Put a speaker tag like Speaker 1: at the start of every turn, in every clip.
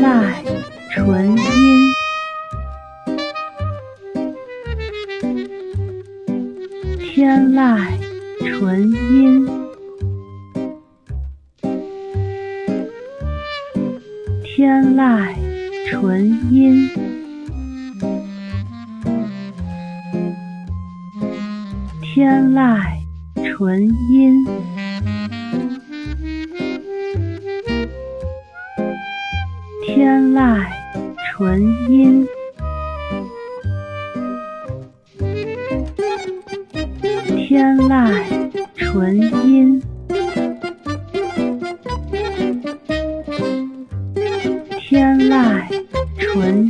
Speaker 1: 籁纯音，天籁纯音，天籁纯音，天籁纯音。天籁纯音，天籁纯音，天籁纯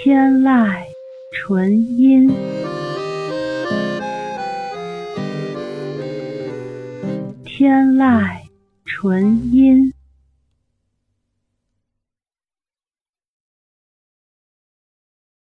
Speaker 1: 天籁纯音，天籁纯音。